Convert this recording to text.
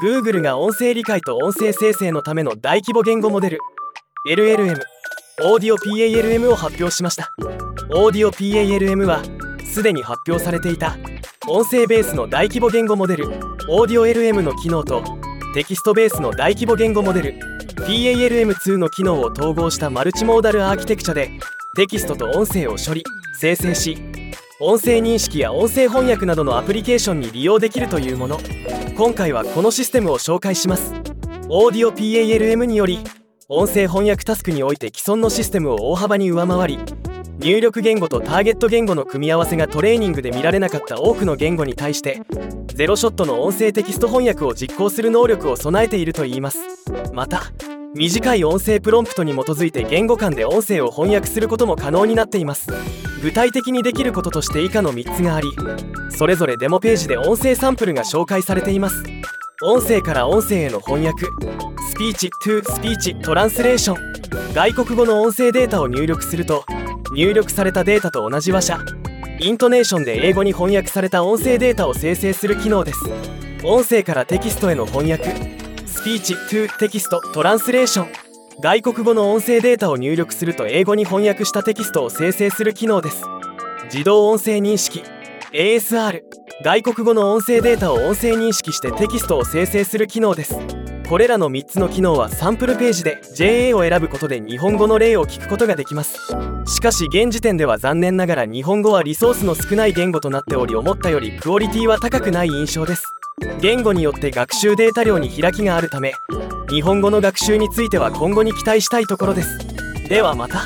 Google が音声理解と音声生成のための大規模言語モデル。LLM オーディオ PALM を発表しました。オーディオ PALM はすでに発表されていた。音声ベースの大規模言語モデル。オーディオ LM の機能とテキストベースの大規模言語モデル。PALM2 の機能を統合したマルチモーダルアーキテクチャでテキストと音声を処理生成し音声認識や音声翻訳などのアプリケーションに利用できるというもの。今回はこのシステムを紹介します。オーディオ PALM により音声翻訳タスクにおいて既存のシステムを大幅に上回り入力言語とターゲット言語の組み合わせがトレーニングで見られなかった多くの言語に対してゼロショットの音声テキスト翻訳を実行する能力を備えているといいます。また短い音声プロンプトに基づいて言語間で音声を翻訳することも可能になっています。具体的にできることとして以下の3つがありそれぞれデモページで音声サンプルが紹介されています。音声から音声への翻訳スピーチトゥスピーチトランスレーション。外国語の音声データを入力すると入力されたデータと同じ話。者イントネーションで英語に翻訳された音声データを生成する機能です。音声からテキストへの翻訳スピーチトゥテキストトランスレーション。外国語の音声データを入力すると英語に翻訳したテキストを生成する機能です。自動音声認識。ASR 外国語の音声データを音声認識してテキストを生成する機能です。これらの3つの機能はサンプルページで JA を選ぶことで日本語の例を聞くことができます。しかし現時点では残念ながら日本語はリソースの少ない言語となっており思ったよりクオリティは高くない印象です。言語によって学習データ量に開きがあるため日本語の学習については今後に期待したいところです。ではまた。